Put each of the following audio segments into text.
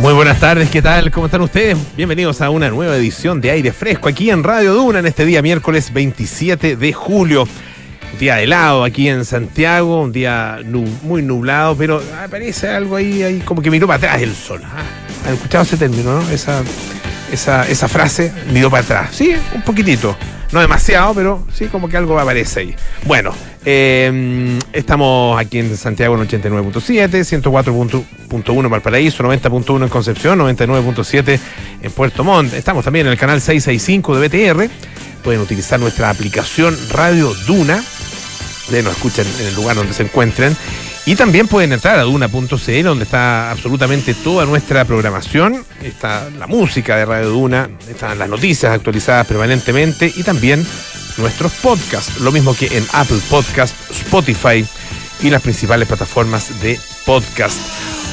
Muy buenas tardes, ¿qué tal? ¿Cómo están ustedes? Bienvenidos a una nueva edición de Aire Fresco aquí en Radio Duna en este día miércoles 27 de julio. Día helado aquí en Santiago, un día muy nublado, pero aparece algo ahí, ahí como que miró para atrás el sol. ¿ah? ¿Han escuchado ese término, no? Esa, esa, esa frase, miró para atrás. Sí, un poquitito. No demasiado, pero sí como que algo aparece ahí. Bueno, eh, estamos aquí en Santiago en 89.7, 104.1 Valparaíso, 90.1 en Concepción, 99.7 en Puerto Montt. Estamos también en el canal 665 de BTR. Pueden utilizar nuestra aplicación Radio Duna. De nos escuchan en el lugar donde se encuentren. Y también pueden entrar a duna.cl, donde está absolutamente toda nuestra programación. Está la música de Radio Duna, están las noticias actualizadas permanentemente y también nuestros podcasts. Lo mismo que en Apple Podcast, Spotify y las principales plataformas de podcast.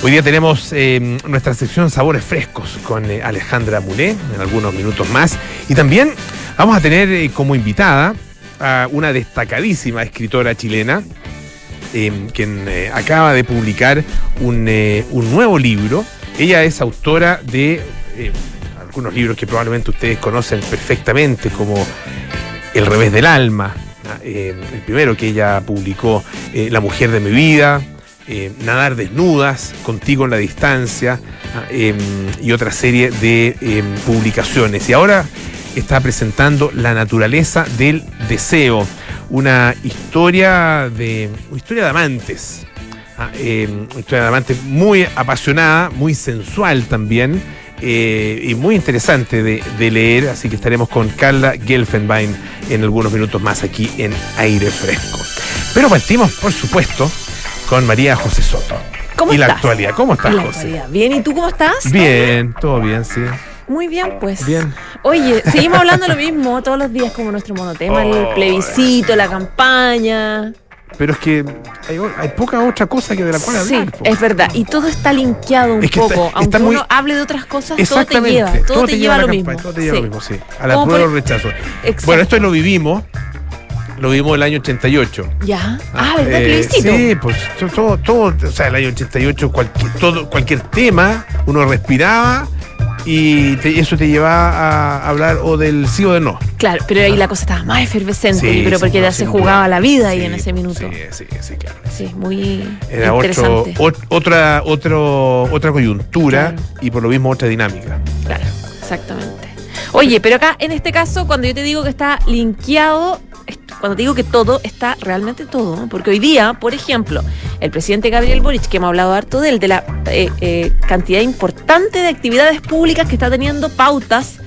Hoy día tenemos eh, nuestra sección Sabores Frescos con eh, Alejandra Mulé en algunos minutos más. Y también vamos a tener eh, como invitada a una destacadísima escritora chilena eh, quien eh, acaba de publicar un, eh, un, nuevo libro. Ella es autora de algunos libros que probablemente ustedes conocen perfectamente, como El revés del alma, el primero que ella publicó, La mujer de mi vida, Nadar desnudas, Contigo en la distancia, y otra serie de publicaciones. Y ahora está presentando La naturaleza del deseo una historia de una historia de amantes. Ah, eh, una historia de amantes muy apasionada, muy sensual también. Eh, y muy interesante de, leer, así que estaremos con Carla Gelfenbein en algunos minutos más aquí en Aire Fresco. Pero partimos, por supuesto, con María José Soto. ¿Cómo y la actualidad. ¿Cómo estás, José? Bien, ¿y tú cómo estás? Bien, todo bien, sí. Muy bien, pues. Bien. Oye, seguimos hablando lo mismo todos los días como nuestro monotema, el Oh, plebiscito, la campaña. Pero es que hay, hay poca otra cosa que de la cual Sí, hablar. po. es verdad. Y todo está linkeado un Es que está- poco. está Aunque muy- uno hable de otras cosas, todo te lleva. Todo, te, lleva, a lo mismo. Todo te lleva a Sí. lo mismo, sí. A la prueba o rechazo. Exacto. Bueno, esto lo vivimos. Lo vivimos el año 88. Ya. Ah, ¿verdad? Eh, plebiscito. Sí, pues to- todo, todo, o sea, el año 88, cualquier, todo, cualquier tema, uno respiraba y te- eso te llevaba a hablar o del sí o del no. Claro, pero ahí la cosa estaba más efervescente, Sí, pero sí, porque no, ya se jugaba la vida ahí en ese minuto. Sí, sí, sí, claro. Sí, muy Era otro, interesante. otra, otro, otra coyuntura Claro. y por lo mismo otra dinámica. Claro, exactamente. Oye, pero acá en este caso, cuando yo te digo que está linkeado, cuando digo que todo, está realmente todo. Porque hoy día, por ejemplo, el presidente Gabriel Boric, que hemos hablado harto de él, de la eh, eh, cantidad importante de actividades públicas que está teniendo, pautas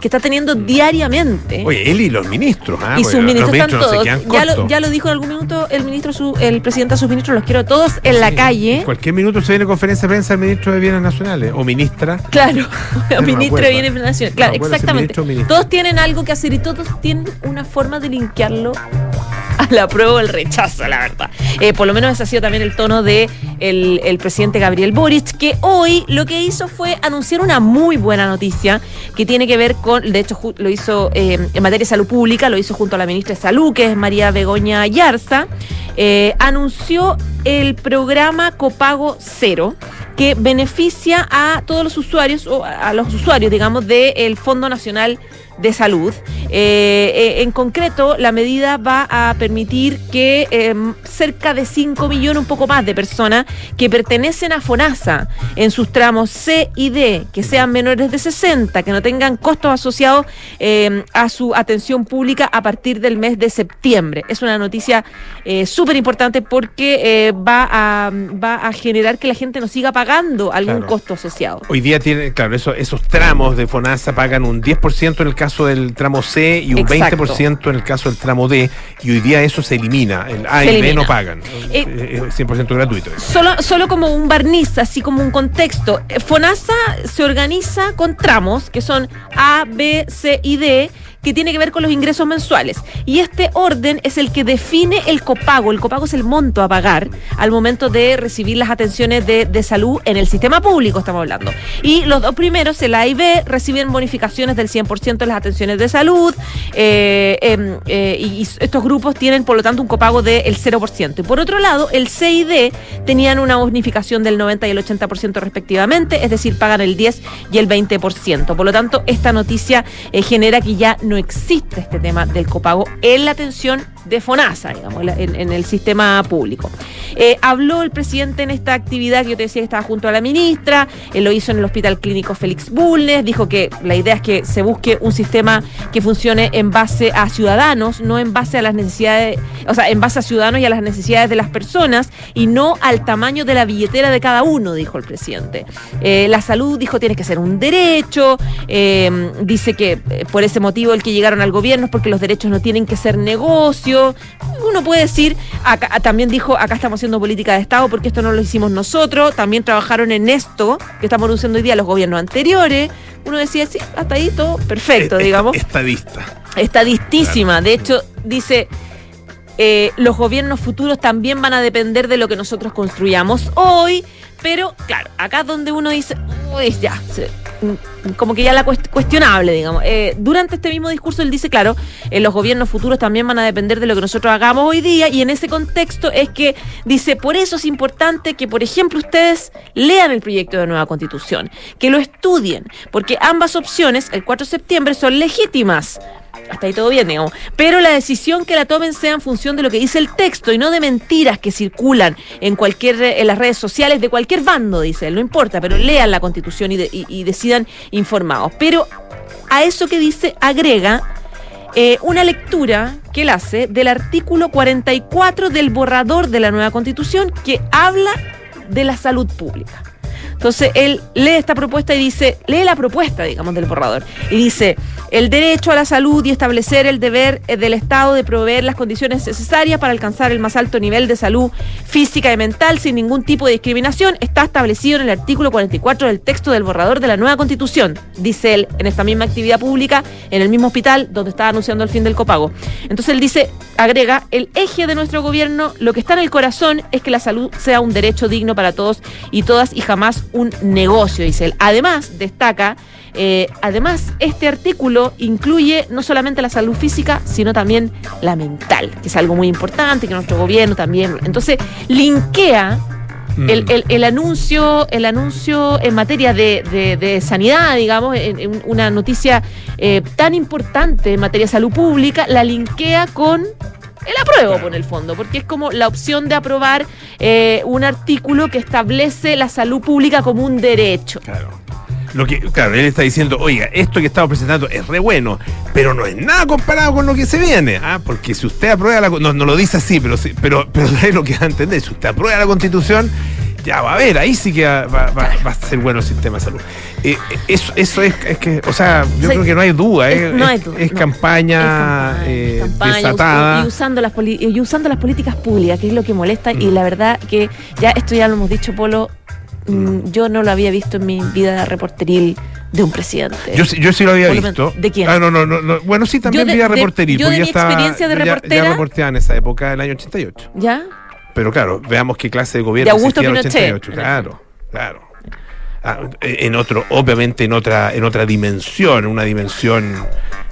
que está teniendo diariamente. Oye, él y los ministros, ¿ah? y sus ministros están no todos. ya, lo, cortos. ya lo dijo en algún minuto el ministro, su- el presidente a sus ministros, los quiero todos en la calle. En cualquier minuto se viene conferencia de prensa del ministro de Bienes Nacionales o ministra. Claro, me ministro de Bienes Nacionales. Claro, exactamente. ministro o. Todos tienen algo que hacer y todos tienen una forma de linkearlo a la prueba o el rechazo, la verdad. Eh, por lo menos ese ha sido también el tono de el, presidente Gabriel Boric, que hoy lo que hizo fue anunciar una muy buena noticia que tiene que ver con, de hecho lo hizo eh, en materia de salud pública, lo hizo junto a la ministra de Salud, que es María Begoña Yarza, eh, anunció el programa Copago Cero que beneficia a todos los usuarios, o a los usuarios, digamos, del Fondo Nacional de Salud. Eh, eh, en concreto, la medida va a permitir que eh, cerca de 5 millones, un poco más de personas que pertenecen a FONASA en sus tramos C y D, que sean menores de 60, que no tengan costos asociados eh, a su atención pública a partir del mes de septiembre. Es una noticia eh, súper importante porque va, a, va a generar que la gente no siga pagando algún Claro. costo asociado. Hoy día tiene, claro, eso- esos tramos de FONASA pagan un 10% en el caso del tramo C y un Exacto. 20% en el caso del tramo D. Y hoy día eso se elimina. El A Se y B elimina. no pagan. Eh, es 100% gratuito. eso. Solo, solo como un barniz, así como un contexto. Eh, FONASA se organiza con tramos que son A, B, C y D que tiene que ver con los ingresos mensuales. Y este orden es el que define el copago. El copago es el monto a pagar al momento de recibir las atenciones de, de salud en el sistema público, estamos hablando. Y los dos primeros, el A y B, reciben bonificaciones del 100% de las atenciones de salud. eh, em, eh, y estos grupos tienen, por lo tanto, un copago del 0%. Y por otro lado, el C y D tenían una bonificación del 90 y el 80% respectivamente, es decir, pagan el 10 y el 20%. Por lo tanto, esta noticia eh, genera que ya no existe este tema del copago en la atención de FONASA, digamos, en, el sistema público. Eh, habló el presidente en esta actividad que yo te decía que estaba junto a la ministra, él lo hizo en el Hospital Clínico Félix Bulnes, dijo que la idea es que se busque un sistema que funcione en base a ciudadanos, no en base a las necesidades, o sea, en base a ciudadanos y a las necesidades de las personas y no al tamaño de la billetera de cada uno, dijo el presidente. Eh, la salud, dijo, tiene que ser un derecho, eh, dice que eh, por ese motivo el que llegaron al gobierno es porque los derechos no tienen que ser Uno puede decir, acá, también dijo, acá estamos haciendo política de Estado porque esto no lo hicimos nosotros, también trabajaron en esto que estamos anunciando hoy día los gobiernos anteriores. Uno decía, sí, hasta ahí todo perfecto, Eh, digamos. Estadista. Estadistísima. De hecho, dice, eh, los gobiernos futuros también van a depender de lo que nosotros construyamos hoy. Pero, claro, acá es donde uno dice, uy, ya, como que ya la cuest- cuestionable, digamos. Eh, durante este mismo discurso él dice, claro, eh, los gobiernos futuros también van a depender de lo que nosotros hagamos hoy día y en ese contexto es que dice, por eso es importante que, por ejemplo, ustedes lean el proyecto de nueva constitución, que lo estudien, porque ambas opciones, el 4 de septiembre, son legítimas. Hasta ahí todo bien, digamos. Pero la decisión que la tomen sea en función de lo que dice el texto y no de mentiras que circulan en cualquier en las redes sociales de cualquier bando, dice él. No importa, pero lean la constitución y, de- y- y decidan informados. Pero a eso que dice agrega eh, una lectura que él hace del artículo 44 del borrador de la nueva constitución que habla de la salud pública. Entonces él lee esta propuesta y dice, lee la propuesta, digamos, del borrador, y dice, el derecho a la salud y establecer el deber eh, del Estado de proveer las condiciones necesarias para alcanzar el más alto nivel de salud física y mental sin ningún tipo de discriminación está establecido en el artículo 44 del texto del borrador de la nueva constitución, dice él, en esta misma actividad pública, en el mismo hospital donde estaba anunciando el fin del copago. Entonces él dice, agrega, el eje de nuestro gobierno, lo que está en el corazón es que la salud sea un derecho digno para todos y todas y jamás un negocio, dice él. Además, destaca, eh, además, este artículo incluye no solamente la salud física, sino también la mental, que es algo muy importante, que nuestro gobierno también. Entonces, linkea Mm. el, el- el anuncio, el anuncio en materia de, de- de sanidad, digamos, en, en una noticia eh, tan importante en materia de salud pública, la linkea con el apruebo, por el fondo, porque es como la opción de aprobar eh, un artículo que establece la salud pública como un derecho. Claro. Lo que, claro, él está diciendo, oiga, esto que estamos presentando es re bueno, pero no es nada comparado con lo que se viene. Ah, porque si usted aprueba la no, no lo dice así, pero pero, pero es lo que va a entender. Si usted aprueba la constitución, ya va a ver, ahí sí que va, va- va- va a ser bueno el sistema de salud. Eh, eh, eso, eso es, es que, o sea, yo O sea, creo que no hay duda, es- es, no hay duda, es no. campaña, campaña, eh, campaña, desatada. y usando las y usando las políticas públicas, que es lo que molesta, y Mm. la verdad que ya esto ya lo hemos dicho, Polo, mm, yo no lo había visto en mi vida reporteril de un presidente. Yo, sí- yo sí lo había Por visto. ¿de quién? Ah, no, no, no, no. Bueno, sí, también de- vía de- reporteril. yo de ya mi estaba- experiencia de yo ya- reportera- Ya, reporteaba en esa época, del año 88. ¿Ya? Pero claro, veamos qué clase de gobierno De Augusto Pinochet, 88. en el Claro, claro. Ah, en otro, obviamente en otra, en otra dimensión, una dimensión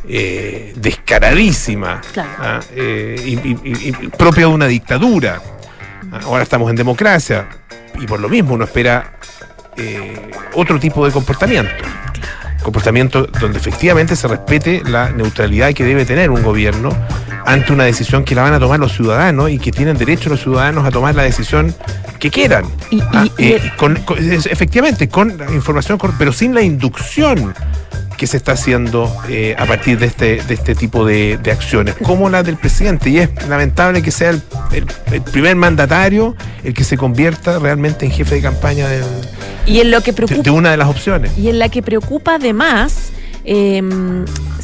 eh, descaradísima, Claro. ah, eh, y, y- y- y propia de una dictadura. Ah, Ahora estamos en democracia y por lo mismo uno espera eh, otro tipo de comportamiento. Comportamiento donde efectivamente se respete la neutralidad que debe tener un gobierno ante una decisión que la van a tomar los ciudadanos y que tienen derecho los ciudadanos a tomar la decisión que quieran. Y- y- Ah, y- eh, con- efectivamente, con la información, pero sin la inducción que se está haciendo eh, a partir de este, de este tipo de, de acciones, como la del presidente. Y es lamentable que sea el, el- el primer mandatario el que se convierta realmente en jefe de campaña del- Y en lo que de, preocupa de una de las opciones. y en la que preocupa además eh,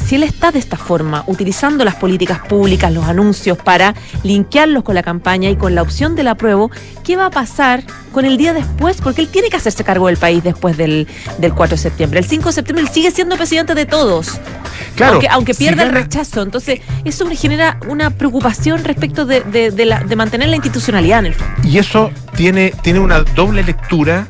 si él está de esta forma, utilizando las políticas públicas, los anuncios para linkearlos con la campaña y con la opción del apruebo, ¿qué va a pasar con el día después? Porque él tiene que hacerse cargo del país después del, del 4 de septiembre. El 5 de septiembre él sigue siendo presidente de todos. Claro, aunque, aunque si pierda el rechazo. Entonces, eso me genera una preocupación respecto de, de- de la- de mantener la institucionalidad en el fondo. Y eso tiene, tiene una doble lectura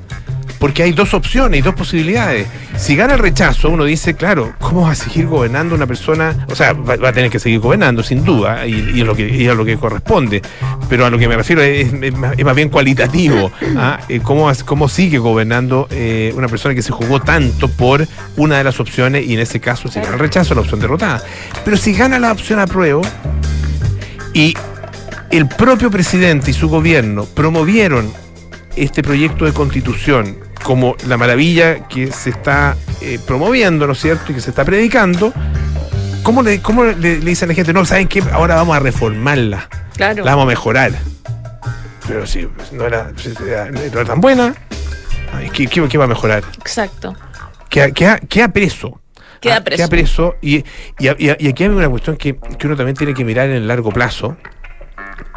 porque hay dos opciones y dos posibilidades. Si gana el rechazo, uno dice, claro, ¿cómo va a seguir gobernando una persona? O sea, va, va a tener que seguir gobernando, sin duda, y, y es lo que, y es lo que corresponde. Pero a lo que me refiero es, es más, es más bien cualitativo. ¿ah? Eh, ¿Cómo, ¿Cómo sigue gobernando eh, una persona que se jugó tanto por una de las opciones y en ese caso, si gana el rechazo, la opción derrotada? Pero si gana la opción apruebo y el propio presidente y su gobierno promovieron este proyecto de constitución como la maravilla que se está eh, promoviendo, ¿no es cierto? Y que se está predicando, ¿cómo le, cómo le, le dicen a la gente, no, ¿saben qué? Ahora vamos a reformarla, Claro. la vamos a mejorar. Pero si no era, si era- no era tan buena, ay, ¿qué, qué- qué va a mejorar? Exacto. Queda, queda, queda preso. Queda Ah, preso. Queda preso. Y, y, y- y aquí hay una cuestión que, que uno también tiene que mirar en el largo plazo,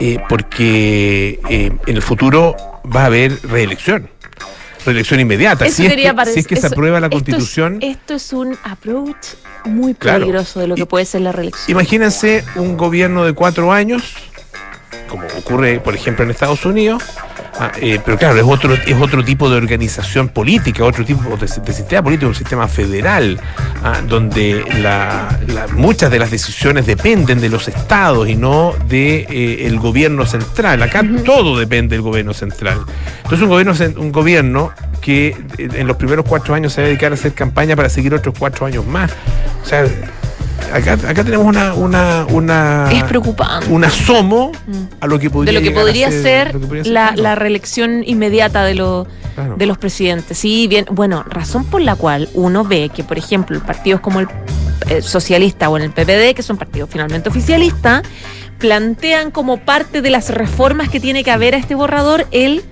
eh, porque eh, en el futuro va a haber reelección. Reelección inmediata. Eso Si es, que, si es que se eso- aprueba la esto es- constitución. Esto es, un approach muy Claro. peligroso de lo que Y- puede ser la reelección. Imagínense un gobierno de cuatro años, como ocurre, por ejemplo, en Estados Unidos. Ah, eh, pero claro, es otro, es otro tipo de organización política, otro tipo de, de sistema político, un sistema federal, ah, donde la- la- muchas de las decisiones dependen de los estados y no del de, eh, el gobierno central. Acá todo depende del gobierno central. Entonces un gobierno, un gobierno que eh, en los primeros cuatro años se va a dedicar a hacer campaña para seguir otros cuatro años más. O sea, acá, acá tenemos una, una, una, es preocupante. un asomo a lo que de podría, lo que ser, lo que podría ser la, la reelección inmediata de, los Claro. de los presidentes. Sí, bien, bueno, razón por la cual uno ve que, por ejemplo, partidos como el, eh, socialista o en el PPD, que son partidos finalmente oficialistas, plantean como parte de las reformas que tiene que haber a este borrador el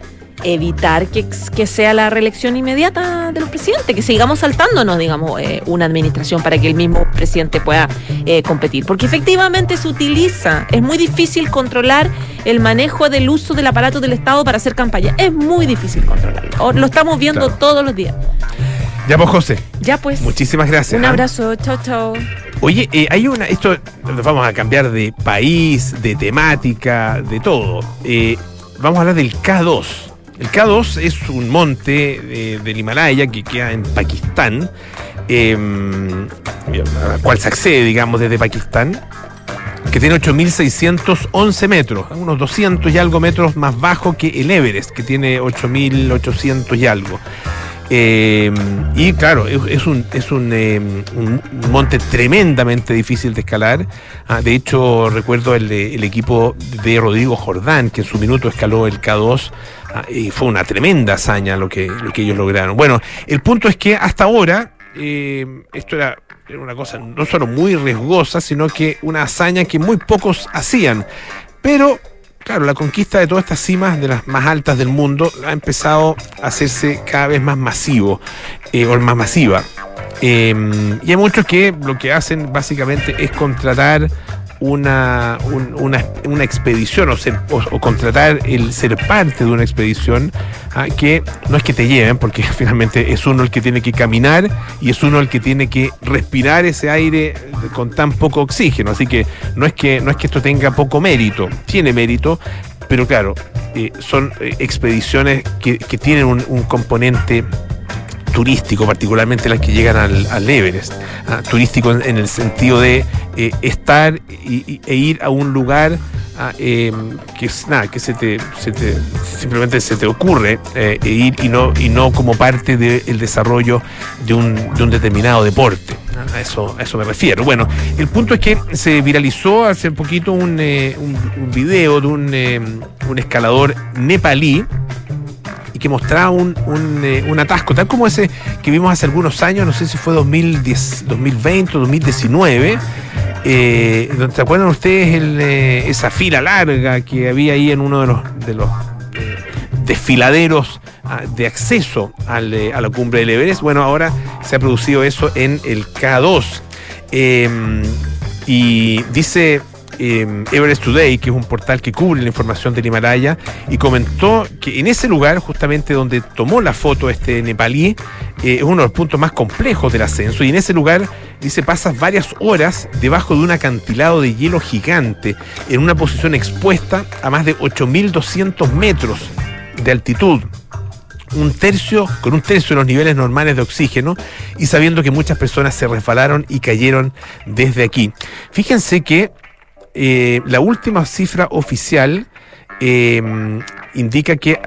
evitar que, que sea la reelección inmediata de los presidentes, que sigamos saltándonos, digamos, eh, una administración para que el mismo presidente pueda eh, competir. Porque efectivamente se utiliza, es muy difícil controlar el manejo del uso del aparato del Estado para hacer campaña. Es muy difícil controlarlo. Lo estamos viendo Claro. todos los días. Ya pues José, Ya pues. muchísimas gracias. Un ¿ah? abrazo, chao, chao. Oye, eh, hay una, esto nos vamos a cambiar de país, de temática, de todo. Eh, vamos a hablar del K2. El K2 es un monte del Himalaya que queda en Pakistán, eh, al cual se accede, digamos, desde Pakistán, que tiene 8.611 metros, unos 200 y algo metros más bajo que el Everest, que tiene 8.800 y algo. Eh, y claro, es, un, es eh, un monte tremendamente difícil de escalar. Ah, de hecho, recuerdo el, el equipo de Rodrigo Jordán, que en su minuto escaló el K2. Ah, y fue una tremenda hazaña lo que, lo que ellos lograron. Bueno, el punto es que hasta ahora eh, esto era, era una cosa no solo muy riesgosa, sino que una hazaña que muy pocos hacían. Pero Claro, la conquista de todas estas cimas, de las más altas del mundo, ha empezado a hacerse cada vez más masivo, eh, o más masiva. Eh, y hay muchos que lo que hacen básicamente es contratar una, un- una, una expedición o, ser- o- contratar el ser parte de una expedición ah, que no es que te lleven, porque finalmente es uno el que tiene que caminar y es uno el que tiene que respirar ese aire con tan poco oxígeno. Así que no es que, no es que esto tenga poco mérito, tiene mérito, pero claro, eh, son eh, expediciones que, que tienen un componente turístico, particularmente las que llegan al, al Everest. Ah, turístico en, el sentido de eh, estar y- y- e ir a un lugar ah, eh, que es nada, que se te, se te- simplemente se te ocurre eh, e ir y no, y no como parte del desarrollo de un, de un determinado deporte. Ah, A eso, a eso me refiero. Bueno, el punto es que se viralizó hace poquito un, eh, un- video de un, un escalador nepalí que mostraba un, eh, un atasco, tal como ese que vimos hace algunos años, no sé si fue 2010, 2020 o 2019. Eh, ¿Se acuerdan ustedes eh, esa fila larga que había ahí en uno de los, de los eh, desfiladeros ah, de acceso al, a la cumbre del Everest? Bueno, ahora se ha producido eso en el K2. y dice eh, Everest Today, que es un portal que cubre la información del Himalaya, y comentó que en ese lugar, justamente donde tomó la foto este nepalí, eh, es uno de los puntos más complejos del ascenso, y en ese lugar, dice, pasas varias horas debajo de un acantilado de hielo gigante, en una posición expuesta a más de 8.200 metros de altitud un tercio, con un tercio de los niveles normales de oxígeno y sabiendo que muchas personas se resbalaron y cayeron desde aquí. Fíjense que eh, la última cifra oficial em, indica que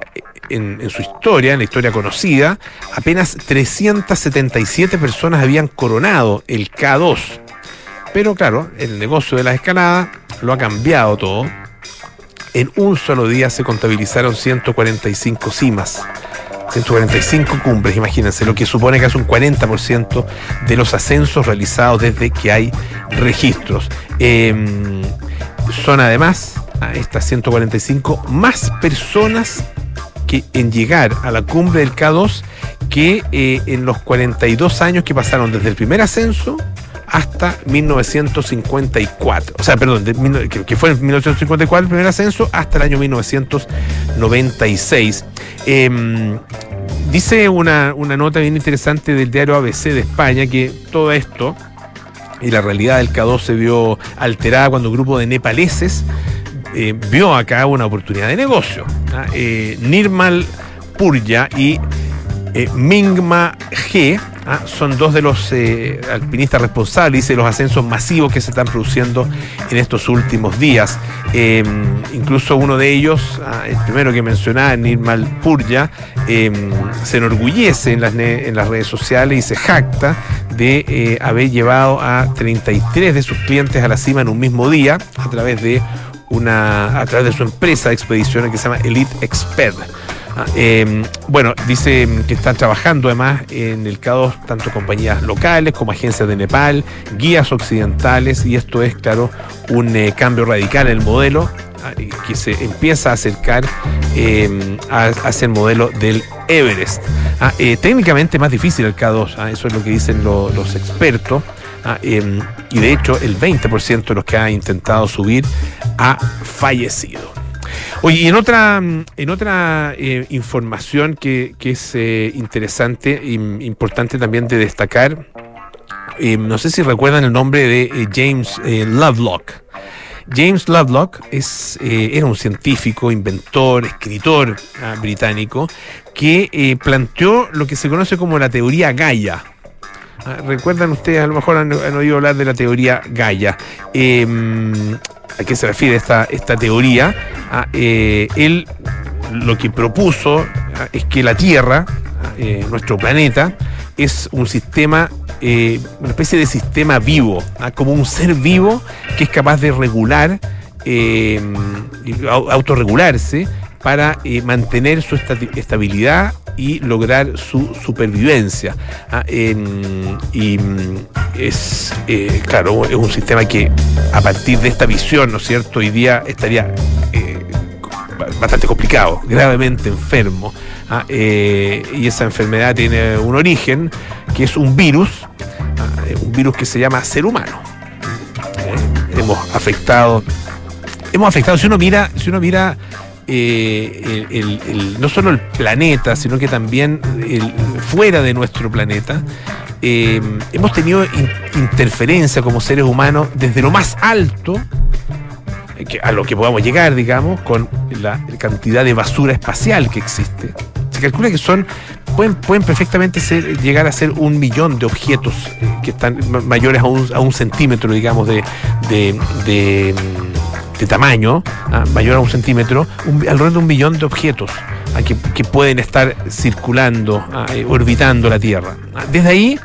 en, su historia, en la historia conocida, apenas 377 personas habían coronado el K2. Pero claro, el negocio de la escalada lo ha cambiado todo. En un solo día se contabilizaron 145 cimas. 145 cumbres, imagínense, lo que supone que es un 40% de los ascensos realizados desde que hay registros. Em, son además a estas 145 más personas que en llegar a la cumbre del K2 que eh, en los 42 años que pasaron desde el primer ascenso hasta 1954. O sea, perdón, que, fue en 1954 el primer ascenso hasta el año 1996. Em, dice una, una nota bien interesante del diario ABC de España que todo esto y la realidad del K2 se vio alterada cuando un grupo de nepaleses eh, vio acá una oportunidad de negocio. ¿ah? Eh, Nirmal Purya y eh, Mingma G ¿ah? son dos de los alpinistas responsables de los ascensos masivos que se están produciendo en estos últimos días. Em, incluso uno de ellos, ¿ah? el primero que mencionaba, Nirmal Purya, em, se enorgullece en las, en las redes sociales y se jacta de haber llevado a 33 de sus clientes a la cima en un mismo día a través de una a través de su empresa de expediciones que se llama Elite Expert. Ah, em, bueno, dice que están trabajando además en el caso tanto compañías locales como agencias de Nepal, guías occidentales, y esto es, claro, un eh, cambio radical en el modelo ah, que se empieza a acercar em, hacia el modelo del Everest. Ah, eh, técnicamente más difícil el K2, eso es lo que dicen los expertos. Em, y de hecho, el 20% de los que ha intentado subir ha fallecido. Oye, y en otra, en otra eh, información que, es eh, interesante e importante también de destacar, em, no sé si recuerdan el nombre de eh, James Lovelock. James Lovelock es, era un científico, inventor, escritor ah, británico que planteó lo que se conoce como la teoría Gaia. Ah, recuerdan ustedes, a lo mejor han, oído hablar de la teoría Gaia. ¿A qué se refiere esta, esta teoría? Ah, eh, él lo que propuso ah, es que la Tierra, eh, nuestro planeta, es un sistema, eh, una especie de sistema vivo, como un ser vivo que es capaz de regular, autorregularse para mantener su estabilidad y lograr su supervivencia. Ah, y mm, es, eh, claro, es un sistema que a partir de esta visión, ¿no es cierto?, hoy día estaría eh, bastante complicado, gravemente enfermo. Ah, eh, y esa enfermedad tiene un origen que es un virus, ah, un virus que se llama ser humano. hemos afectado, hemos afectado, si uno mira, si uno mira eh, no solo el planeta, sino que también fuera de nuestro planeta, eh, hemos tenido interferencia como seres humanos desde lo más alto a lo que podamos llegar, digamos, con la cantidad de basura espacial que existe. Se calcula que son pueden, pueden perfectamente llegar a ser un millón de objetos eh, que están mayores a un, a un centímetro, digamos, de tamaño, ah, mayor a un centímetro, alrededor de un millón de objetos ah, que, pueden estar circulando, ah, eh, orbitando la Tierra. Desde ahí,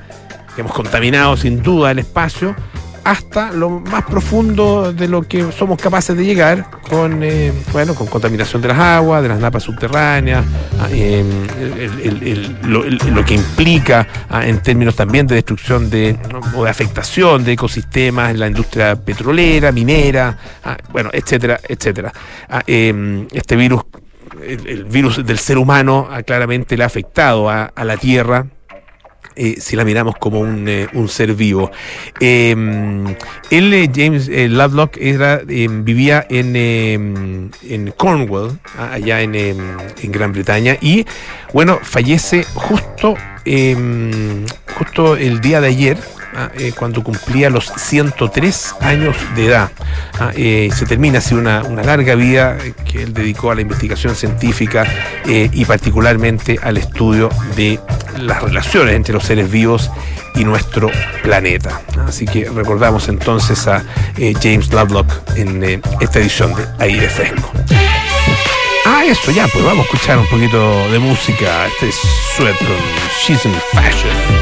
hemos contaminado sin duda el espacio, hasta lo más profundo de lo que somos capaces de llegar con, eh, bueno, con contaminación de las aguas, de las napas subterráneas, ah, em, lo, que implica ah, en términos también de destrucción de, o de afectación de ecosistemas en la industria petrolera, minera, ah, bueno, etcétera, etcétera. Em, este virus, el, virus del ser humano claramente le ha afectado a la Tierra eh, si la miramos como un, eh, un ser vivo. Em, él, eh, James Lovelock, era, em, vivía en, em, en Cornwall, ah, allá en, en, Gran Bretaña, y bueno, fallece justo, justo el día de ayer, eh, cuando cumplía los 103 años de edad. Ah, eh, se termina así una, larga vida eh, que él dedicó a la investigación científica y particularmente al estudio de las relaciones entre los seres vivos y nuestro planeta. Así que recordamos entonces a James Lovelock en esta edición de Aire Fresco. Ah, eso ya, pues vamos a escuchar un poquito de música. Este es Sweat con She's in Fashion.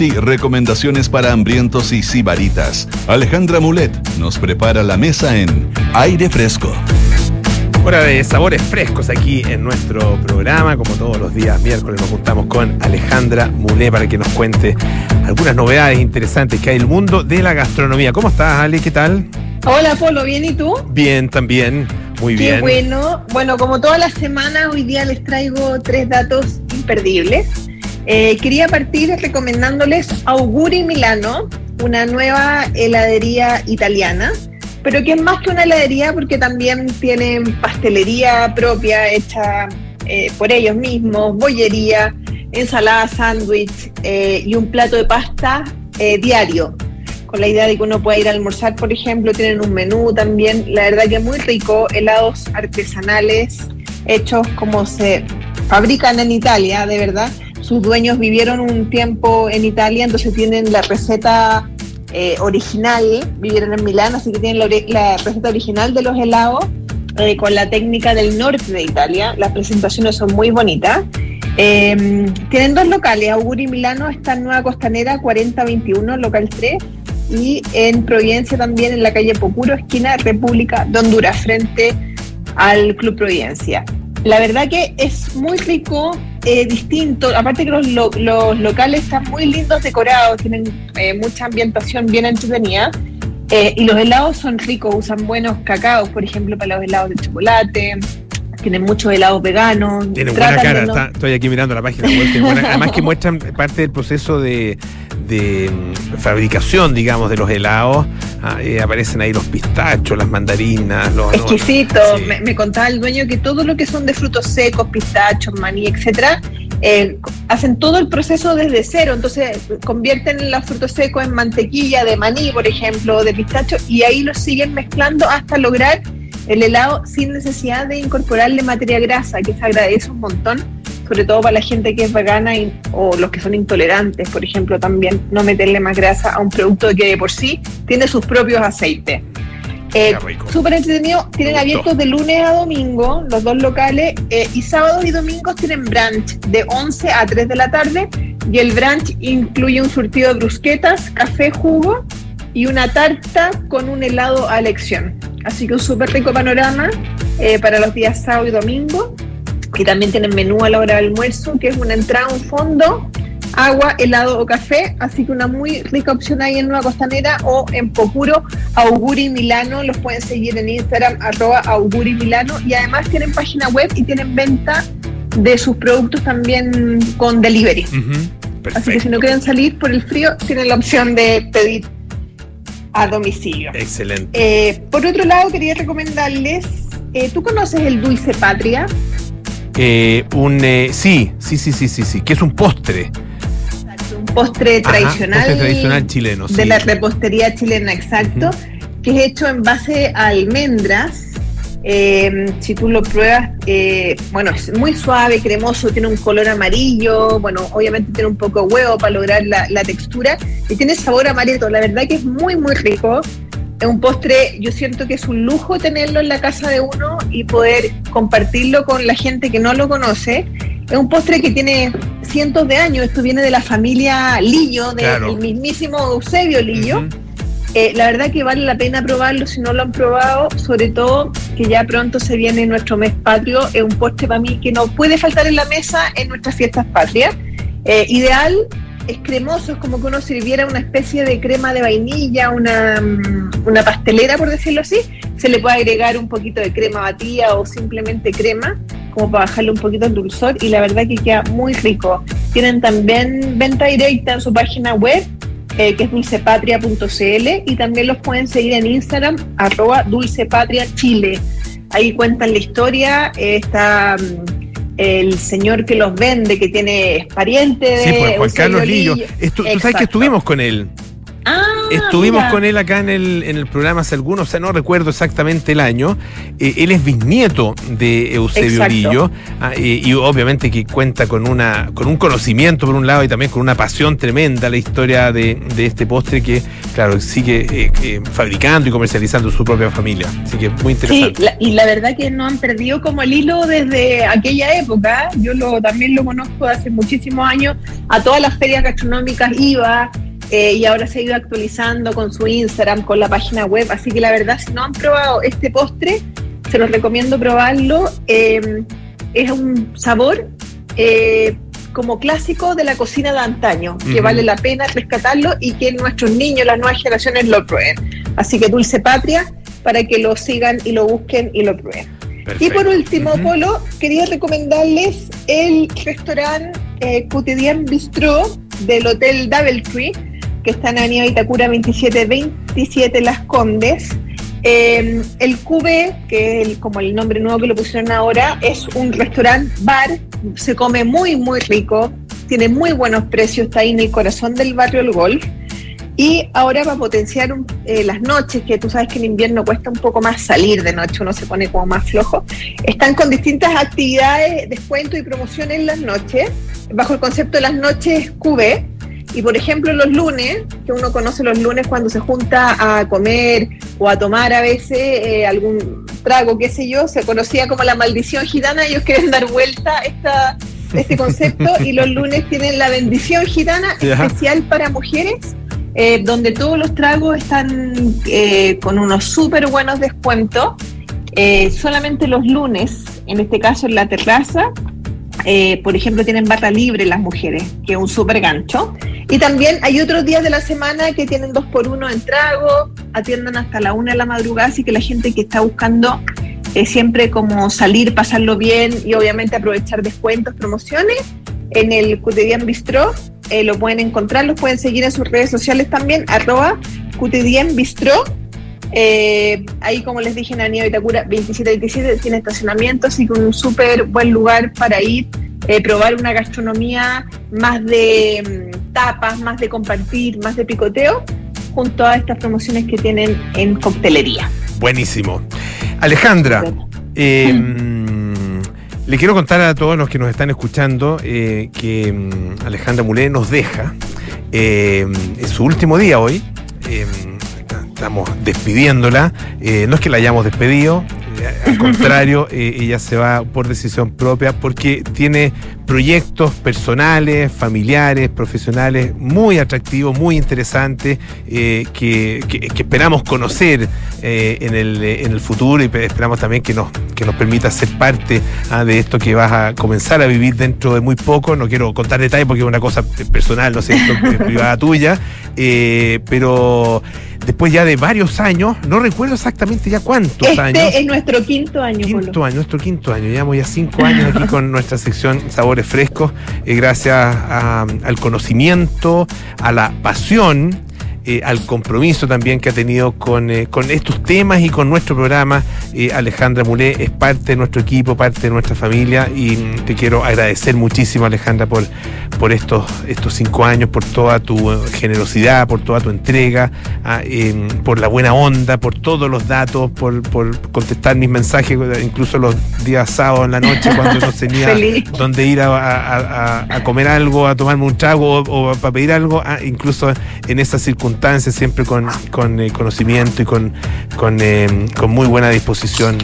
Y recomendaciones para hambrientos y sibaritas. Alejandra Mulet nos prepara la mesa en Aire Fresco. Hora de sabores frescos aquí en nuestro programa. Como todos los días miércoles nos juntamos con Alejandra Mulé para que nos cuente algunas novedades interesantes que hay en el mundo de la gastronomía. ¿Cómo estás, Ale? ¿Qué tal? Hola, Polo, ¿bien y tú? Bien, también. Muy Qué bien. bueno. Bueno, como todas las semanas, hoy día les traigo tres datos imperdibles. Eh, quería partir recomendándoles Auguri Milano, una nueva heladería italiana, pero que es más que una heladería porque también tienen pastelería propia hecha eh, por ellos mismos, bollería, ensalada, sándwich eh, y un plato de pasta eh, diario con la idea de que uno pueda ir a almorzar, por ejemplo, tienen un menú también, la verdad que es muy rico, helados artesanales hechos como se fabrican en Italia, de verdad. Sus dueños vivieron un tiempo en Italia, entonces tienen la receta eh, original, vivieron en Milán, así que tienen la, receta original de los helados eh, con la técnica del norte de Italia. Las presentaciones son muy bonitas. Eh, tienen dos locales, Auguri Milano está en Nueva Costanera 4021, local 3, y en Providencia también en la calle Pocuro, esquina República de Honduras, frente al Club Providencia. La verdad que es muy rico, eh, distinto, aparte que los, lo- los locales están muy lindos decorados, tienen eh, mucha ambientación bien entretenida. eh, y los helados son ricos, usan buenos cacaos, por ejemplo, para los helados de chocolate. Tienen muchos helados veganos. Tiene buena de cara, no- está- estoy aquí mirando la página web. tiene buena- además que muestran parte del proceso de, de, mm, fabricación, digamos, de los helados. Ah, eh, aparecen ahí los pistachos, las mandarinas, los... exquisito. sí. Me, me contaba el dueño que todo lo que son de frutos secos, pistachos, maní, etcétera, eh, hacen todo el proceso desde cero. Entonces convierten los frutos secos en mantequilla de maní, por ejemplo, de pistacho, y ahí los siguen mezclando hasta lograr el helado sin necesidad de incorporarle materia grasa, que se agradece un montón, sobre todo para la gente que es vegana y- o los que son intolerantes, por ejemplo, también no meterle más grasa a un producto que de por sí tiene sus propios aceites. Eh. Súper entretenido, tienen abiertos de lunes a domingo, los dos locales, eh, y sábados y domingos tienen brunch de 11 a 3 de la tarde, y el brunch incluye un surtido de brusquetas, café, jugo y una tarta con un helado a elección. Así que un súper rico panorama eh, para los días sábado y domingo. Y también tienen menú a la hora del almuerzo, que es una entrada, un fondo, agua, helado o café. Así que una muy rica opción ahí en Nueva Costanera o en Pocuro, Auguri Milano. Los pueden seguir en Instagram, arroba Auguri Milano. Y además tienen página web y tienen venta de sus productos también con delivery. Así que si no quieren salir por el frío, tienen la opción de pedir a domicilio. Excelente. Eh, por otro lado, quería recomendarles, eh, ¿tú conoces el Dulce Patria? Eh, un eh, sí, sí, sí, sí, sí, sí, que es un postre. Un postre Ajá, tradicional, postre tradicional chileno, de sí. la repostería chilena, exacto, que es hecho en base a almendras. Eh, si tú lo pruebas, eh, bueno, es muy suave, cremoso, tiene un color amarillo, bueno, obviamente tiene un poco de huevo para lograr la, la textura y tiene sabor amarillo. La verdad que es muy, muy rico. Es un postre, yo siento que es un lujo tenerlo en la casa de uno y poder compartirlo con la gente que no lo conoce. Es un postre que tiene cientos de años, esto viene de la familia Lillo, del Claro. mismísimo Eusebio Lillo. Ujú. Eh, la verdad que vale la pena probarlo si no lo han probado, sobre todo que ya pronto se viene nuestro mes patrio. Es un postre para mí que no puede faltar en la mesa en nuestras fiestas patrias. Eh, ideal, es cremoso, es como que uno sirviera una especie de crema de vainilla, una, mm, una pastelera, por decirlo así. Se le puede agregar un poquito de crema batida o simplemente crema, como para bajarle un poquito el dulzor. Y la verdad que queda muy rico. Tienen también venta directa en su página web eh, que es dulcepatria.cl y también los pueden seguir en Instagram, arroba dulcepatriachile. Ahí cuentan la historia, eh, está mm, el señor que los vende, que tiene es pariente de Sí, pues Juan Carlos Lillo. Lillo. Estu- tú sabes que estuvimos con él. Ah, Estuvimos mira. con él acá en el, en el programa hace algunos, o sea, no recuerdo exactamente el año. Eh, él es bisnieto de Eusebio. Lillo ah, eh, y obviamente que cuenta con una con un conocimiento por un lado y también con una pasión tremenda la historia de, de este postre que, claro, sigue eh, eh, fabricando y comercializando su propia familia. Así que muy Sí, interesante. la- y la verdad que no han perdido como el hilo desde aquella época. Yo lo, también lo conozco hace muchísimos años. A todas las ferias gastronómicas iba eh, y ahora se ha ido actualizando con su Instagram, con la página web. Así que la verdad, si no han probado este postre, se los recomiendo probarlo. Eh, es un sabor eh, como clásico de la cocina de antaño, que Ujú. vale la pena rescatarlo y que nuestros niños, las nuevas generaciones lo prueben. Así que Dulce Patria, para que lo sigan y lo busquen y lo prueben. Y Perfecto. por último, Ujú. Polo, quería recomendarles el restaurante eh, Bistro del Hotel Doubletree, que está en Avenida Itacura 2727 Las Condes. Eh, el Cube, que es como el nombre nuevo que lo pusieron ahora, es un restaurante bar, se come muy, muy rico, tiene muy buenos precios, está ahí en el corazón del barrio El Golf. Y ahora para potenciar eh, las noches, que tú sabes que en invierno cuesta un poco más salir de noche, uno se pone como más flojo, están con distintas actividades, descuentos y promociones en las noches, bajo el concepto de las noches QV. Y por ejemplo, los lunes, que uno conoce los lunes cuando se junta a comer o a tomar a veces eh, algún trago, qué sé yo, se conocía como la maldición gitana, ellos quieren dar vuelta esta, este concepto y los lunes tienen la bendición gitana especial para mujeres, eh, donde todos los tragos están eh, con unos súper buenos descuentos. Solamente los lunes, en este caso en la terraza, eh, por ejemplo, tienen barra libre las mujeres, que es un súper gancho. Y también hay otros días de la semana que tienen dos por uno en trago, atiendan hasta la una de la madrugada, así que la gente que está buscando eh, siempre como salir, pasarlo bien y obviamente aprovechar descuentos, promociones, en el Cotidian Bistro eh, lo pueden encontrar, los pueden seguir en sus redes sociales también, arroba Bistro. Eh, ahí, como les dije, en Avenida Vitacura 2727 tiene estacionamiento, así que un súper buen lugar para ir, eh, probar una gastronomía más de mm, tapas, más de compartir, más de picoteo, junto a estas promociones que tienen en coctelería. Buenísimo. Alejandra, eh, mm, le quiero contar a todos los que nos están escuchando eh, que mm, Alejandra Mulé nos deja en su último día hoy. Estamos despidiéndola. eh, no es que la hayamos despedido, al contrario, eh, ella se va por decisión propia porque tiene proyectos personales, familiares, profesionales muy atractivos, muy interesantes, eh, que, que- que esperamos conocer eh, en, el, eh, en el futuro y pe- esperamos también que nos, que nos permita ser parte ah, de esto que vas a comenzar a vivir dentro de muy poco. No quiero contar detalles porque es una cosa personal, ¿no es cierto?, privada tuya, eh, pero después ya de varios años, no recuerdo exactamente ya cuántos años. Este es nuestro quinto año. Quinto Polo. año, nuestro quinto año. Llevamos ya cinco años aquí con nuestra sección Sabores Frescos, eh, gracias a- al conocimiento, a la pasión. Eh, al compromiso también que ha tenido con, eh, con estos temas y con nuestro programa. Eh, Alejandra Mulé es parte de nuestro equipo, parte de nuestra familia y mm, te quiero agradecer muchísimo Alejandra por, por estos, estos cinco años, por toda tu generosidad, por toda tu entrega, ah, em, por la buena onda, por todos los datos, por, por contestar mis mensajes, incluso los días sábados en la noche cuando no tenía donde ir a, a- a- a comer algo, a tomarme un trago o, o para pedir algo, ah, incluso en esas circunstancias, siempre con, con, eh, conocimiento y con, con, eh, con muy buena disposición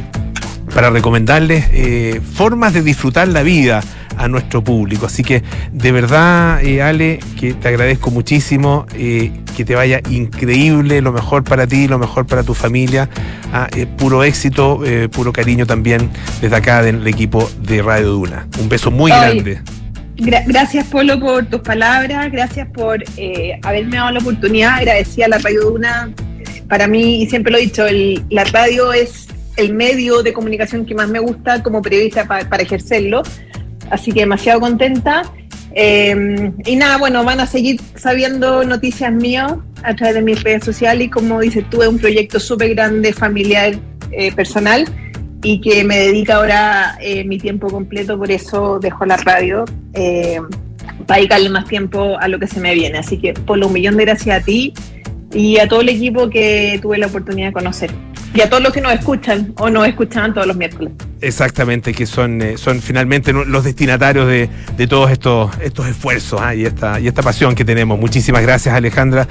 para recomendarles eh, formas de disfrutar la vida a nuestro público. Así que de verdad, eh, Ale, que te agradezco muchísimo, que te vaya increíble, lo mejor para ti, lo mejor para tu familia. Ah, puro éxito, puro cariño también desde acá del equipo de Radio Duna. Un beso muy Ay, grande. Gra- gracias, Polo, por tus palabras. Gracias por eh, haberme dado la oportunidad. Agradecía a la Radio Duna. Para mí, y siempre lo he dicho, el- la radio es el medio de comunicación que más me gusta como periodista pa- para ejercerlo. Así que demasiado contenta. Eh, y nada, bueno, van a seguir sabiendo noticias mías a través de mis redes sociales. Y como dices tú, es un proyecto súper grande, familiar, eh, personal y que me dedica ahora eh, mi tiempo completo, por eso dejo la radio eh, para dedicarle más tiempo a lo que se me viene. Así que, por un millón de gracias a ti y a todo el equipo que tuve la oportunidad de conocer. Y a todos los que nos escuchan o nos escuchan todos los miércoles. Exactamente, que son, eh, son finalmente los destinatarios de, de todos estos, estos esfuerzos ah, y, esta, y esta pasión que tenemos. Muchísimas gracias, Alejandra.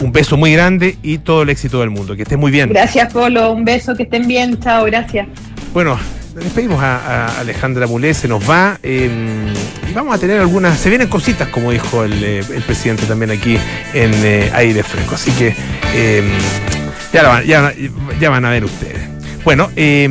Un beso muy grande y todo el éxito del mundo. Que estés muy bien. Gracias, Polo. Un beso, que estén bien. Chao, gracias. Bueno, despedimos a, a Alejandra Mulé, se nos va. eh, y vamos a tener algunas. Se vienen cositas, como dijo el, eh, el presidente también aquí en eh, Aire Fresco. Así que eh, ya, ya, ya van a ver ustedes. Bueno, eh,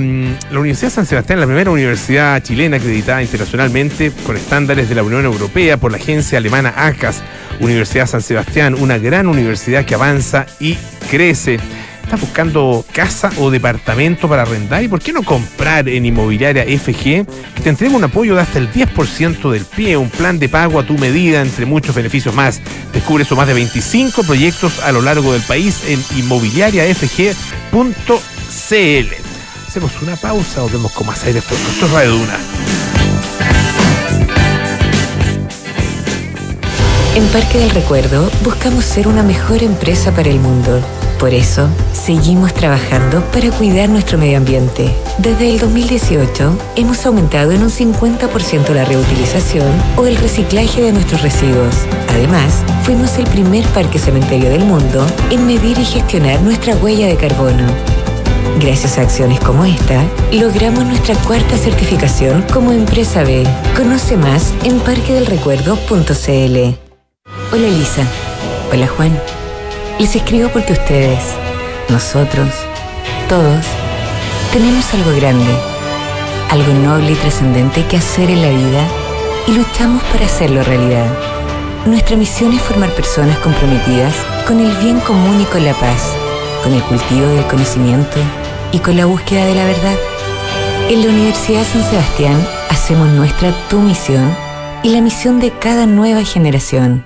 la Universidad San Sebastián la primera universidad chilena acreditada internacionalmente con estándares de la Unión Europea por la agencia alemana ACAS. Universidad San Sebastián, una gran universidad que avanza y crece. ¿Estás buscando casa o departamento para arrendar? ¿Y por qué no comprar en Inmobiliaria FG? Te entrega un apoyo de hasta el 10% del pie, un plan de pago a tu medida, entre muchos beneficios más. Descubre sus más de 25 proyectos a lo largo del país en inmobiliariafg.cl. Hacemos una pausa o vemos con más aire fresco. Esto es Radio Duna. En Parque del Recuerdo buscamos ser una mejor empresa para el mundo. Por eso, seguimos trabajando para cuidar nuestro medio ambiente. Desde el 2018, hemos aumentado en un 50% la reutilización o el reciclaje de nuestros residuos. Además, fuimos el primer parque cementerio del mundo en medir y gestionar nuestra huella de carbono. Gracias a acciones como esta, logramos nuestra cuarta certificación como Empresa B. Conoce más en parquedelrecuerdo.cl. Hola Elisa. Hola Juan. Les escribo porque ustedes, nosotros, todos, tenemos algo grande, algo noble y trascendente que hacer en la vida y luchamos para hacerlo realidad. Nuestra misión es formar personas comprometidas con el bien común y con la paz, con el cultivo del conocimiento y con la búsqueda de la verdad. En la Universidad San Sebastián hacemos nuestra tu misión y la misión de cada nueva generación.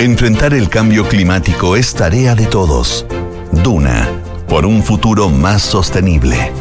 Enfrentar el cambio climático es tarea de todos. Duna, por un futuro más sostenible.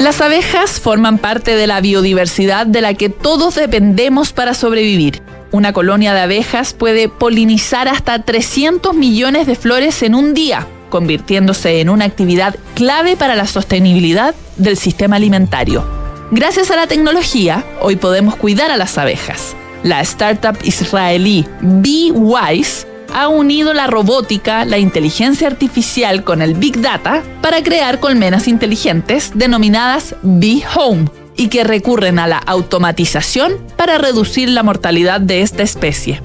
Las abejas forman parte de la biodiversidad de la que todos dependemos para sobrevivir. Una colonia de abejas puede polinizar hasta 300 millones de flores en un día, convirtiéndose en una actividad clave para la sostenibilidad del sistema alimentario. Gracias a la tecnología, hoy podemos cuidar a las abejas. La startup israelí BeeWise ha unido la robótica, la inteligencia artificial con el Big Data para crear colmenas inteligentes denominadas Bee Home y que recurren a la automatización para reducir la mortalidad de esta especie.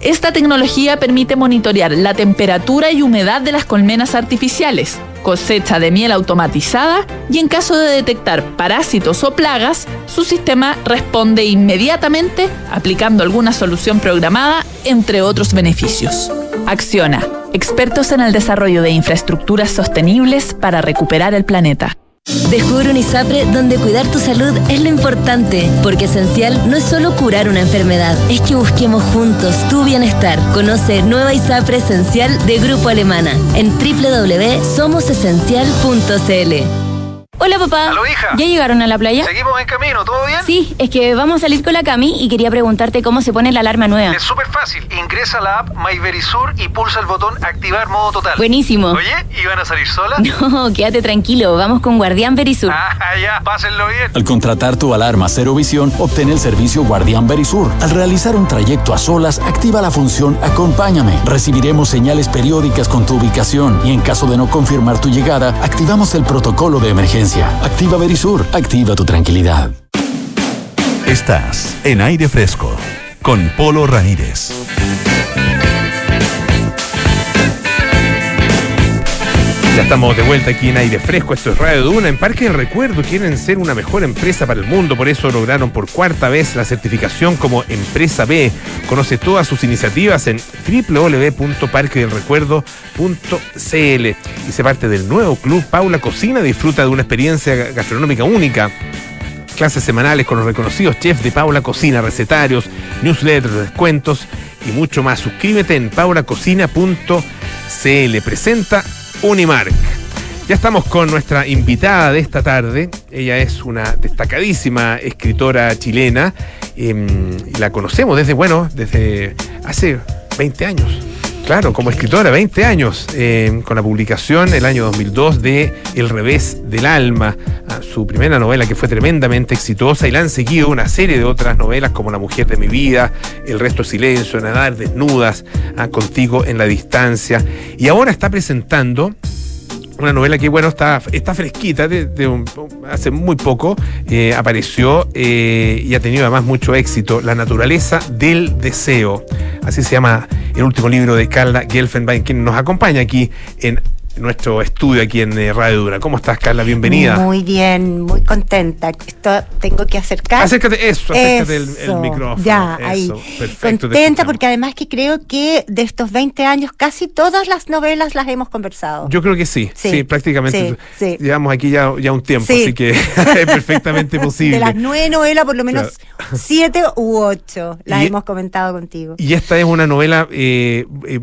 Esta tecnología permite monitorear la temperatura y humedad de las colmenas artificiales, cosecha de miel automatizada y en caso de detectar parásitos o plagas, su sistema responde inmediatamente aplicando alguna solución programada, entre otros beneficios. Acciona, expertos en el desarrollo de infraestructuras sostenibles para recuperar el planeta. Descubre un ISAPRE donde cuidar tu salud es lo importante, porque esencial no es solo curar una enfermedad, es que busquemos juntos tu bienestar. Conoce Nueva ISAPRE Esencial de Grupo Alemana en www.somosesencial.cl. Hola papá. Aló, hija. ¿Ya llegaron a la playa? Seguimos en camino, ¿todo bien? Sí, es que vamos a salir con la Cami y quería preguntarte cómo se pone la alarma nueva. Es súper fácil. Ingresa a la app MyVerisur y pulsa el botón activar modo total. Buenísimo. Oye, ¿y van a salir solas? No, quédate tranquilo, vamos con Guardián Verisur. Ah, ya, pásenlo bien. Al contratar tu alarma Cero Visión, obtén el servicio Guardián Verisur. Al realizar un trayecto a solas, activa la función Acompáñame. Recibiremos señales periódicas con tu ubicación y en caso de no confirmar tu llegada, activamos el protocolo de emergencia. Activa Verisur, activa tu tranquilidad. Estás en aire fresco con Polo Ramírez. Ya estamos de vuelta aquí en aire fresco. Esto es Radio Duna. En Parque del Recuerdo quieren ser una mejor empresa para el mundo. Por eso lograron por cuarta vez la certificación como Empresa B. Conoce todas sus iniciativas en www.parquedelrecuerdo.cl y se parte del nuevo club Paula Cocina. Disfruta de una experiencia gastronómica única clases semanales con los reconocidos chefs de Paula Cocina, recetarios, newsletters, descuentos y mucho más. Suscríbete en paulacocina.cl. Presenta Unimark. Ya estamos con nuestra invitada de esta tarde. Ella es una destacadísima escritora chilena. Eh, la conocemos desde, bueno, desde hace 20 años. Claro, como escritora, 20 años, eh, con la publicación el año 2002 de El revés del alma, ah, su primera novela que fue tremendamente exitosa y la han seguido una serie de otras novelas como La mujer de mi vida, El resto silencio, Nadar desnudas, ah, Contigo en la distancia. Y ahora está presentando una novela que, bueno, está, está fresquita, de, hace muy poco eh, apareció eh, y ha tenido además mucho éxito, La naturaleza del deseo. Así se llama el último libro de Carla Gelfenbein, quien nos acompaña aquí en nuestro estudio, aquí en eh, Radio Dura. ¿Cómo estás, Carla? Bienvenida. Muy bien, muy contenta. Esto tengo que acercar. Acércate, eso, acércate el- micrófono, Ya, eso, ahí. perfecto, te Contenta porque además que creo que de estos 20 años casi todas las novelas las hemos conversado. Yo creo que sí, sí, Sí, prácticamente. sí, sí. Llevamos aquí ya, ya un tiempo, Sí. así que es perfectamente posible. de las nueve novelas, por lo menos siete u ocho las Y- hemos comentado contigo. Y esta es una novela, eh, eh,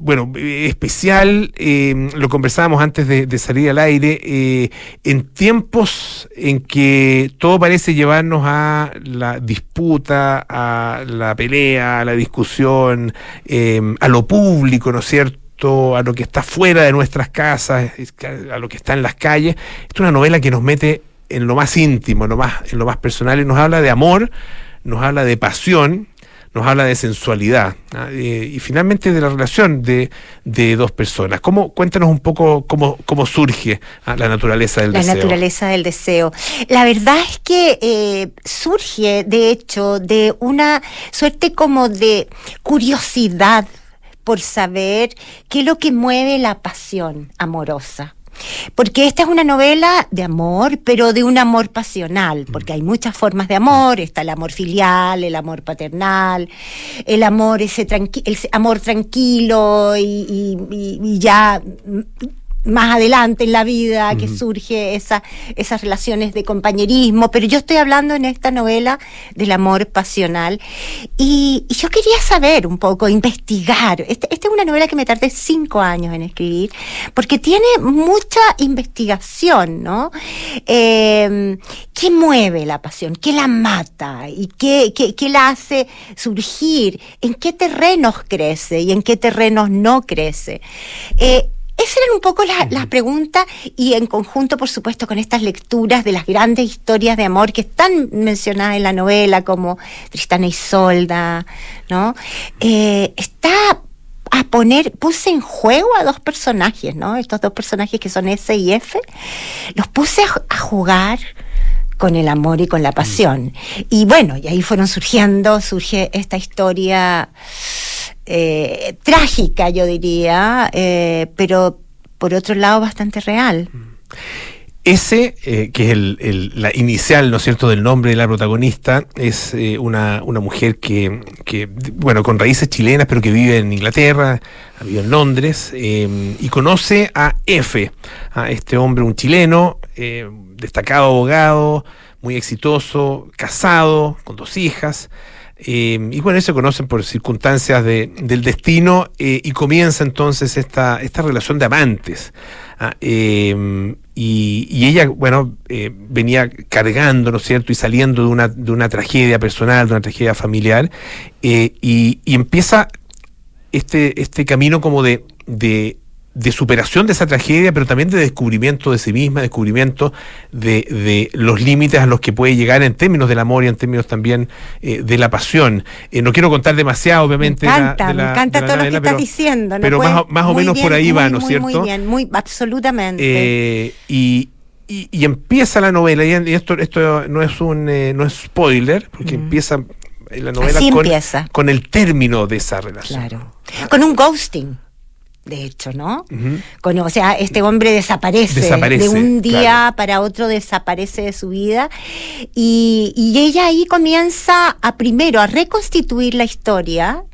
bueno, eh, especial, eh, lo conversábamos antes de, salir al aire, eh, en tiempos en que todo parece llevarnos a la disputa, a la pelea, a la discusión, eh, a lo público, ¿no es cierto? a lo que está fuera de nuestras casas, a lo que está en las calles. Es una novela que nos mete en lo más íntimo, en lo más, en lo más personal, y nos habla de amor, nos habla de pasión, nos habla de sensualidad ¿ah? Eh, y finalmente de la relación de, de dos personas. ¿Cómo, cuéntanos un poco cómo, cómo surge ah, la naturaleza del La deseo. naturaleza del deseo. La verdad es que eh, surge, de hecho, de una suerte como de curiosidad por saber qué es lo que mueve la pasión amorosa. Porque esta es una novela de amor, pero de un amor pasional, porque hay muchas formas de amor, está el amor filial, el amor paternal, el amor ese tranqui- el amor tranquilo y, y- y- ya más adelante en la vida que surge esa, esas relaciones de compañerismo, pero yo estoy hablando en esta novela del amor pasional y, y yo quería saber un poco, investigar. Este- Esta es una novela que me tardé cinco años en escribir porque tiene mucha investigación, ¿no? Eh, ¿Qué mueve la pasión? ¿Qué la mata? ¿Y qué, qué, qué la hace surgir? ¿En qué terrenos crece y en qué terrenos no crece? Eh, esas eran un poco la- las preguntas y en conjunto, por supuesto, con estas lecturas de las grandes historias de amor que están mencionadas en la novela, como Tristana y Solda, ¿no? Eh, está a poner, puse en juego a dos personajes, ¿no? Estos dos personajes que son S y F, los puse a, a jugar con el amor y con la pasión. Y bueno, y ahí fueron surgiendo, surge esta historia eh, trágica, yo diría, eh, pero por otro lado bastante real. Ese, eh, que es el, la inicial, ¿no es cierto?, del nombre de la protagonista, es una, una mujer que, que, bueno, con raíces chilenas, pero que vive en Inglaterra, vivido en Londres, y conoce a F, a este hombre, un chileno, destacado abogado, muy exitoso, casado, con dos hijas. Eh, y bueno, se conocen por circunstancias de- del destino eh, y comienza entonces esta, esta relación de amantes. Ah, eh, y, ella, bueno, eh, venía cargando, ¿no es cierto?, y saliendo de una, de una tragedia personal, de una tragedia familiar, eh, y, empieza este, este camino como de, de superación de esa tragedia, pero también de descubrimiento de sí misma, descubrimiento de, de los límites a los que puede llegar en términos del amor y en términos también eh, de la pasión. Eh, no quiero contar demasiado, obviamente. Me encanta, de la- me encanta de la todo lo que novela, estás pero- diciendo. ¿no? pero Puedes- más o- más o menos por ahí muy, va, ¿no es cierto? Muy bien, muy, absolutamente. Eh, y, y- y empieza la novela, y esto, esto no es un no es spoiler, porque empieza eh, la novela Así con, empieza. con el término de esa relación. Claro. Con un ghosting, de hecho, ¿no? Con, o sea, este hombre desaparece, Desaparece, de un día claro. para otro desaparece de su vida y, y ella ahí comienza a primero a reconstituir la historia,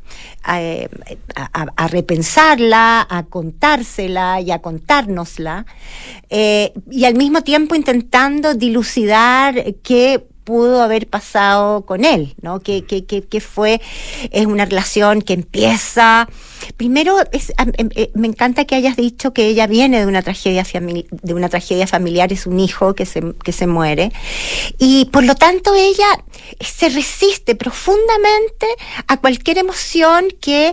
a, eh, a- a- a repensarla, a contársela y a contárnosla eh, y al mismo tiempo intentando dilucidar qué pudo haber pasado con él, ¿no? Que, que, que, fue, es una relación que empieza, primero, es, em- eh, me encanta que hayas dicho que ella viene de una tragedia, de una tragedia familiar, es un hijo que se, que se muere, y por lo tanto ella se resiste profundamente a cualquier emoción que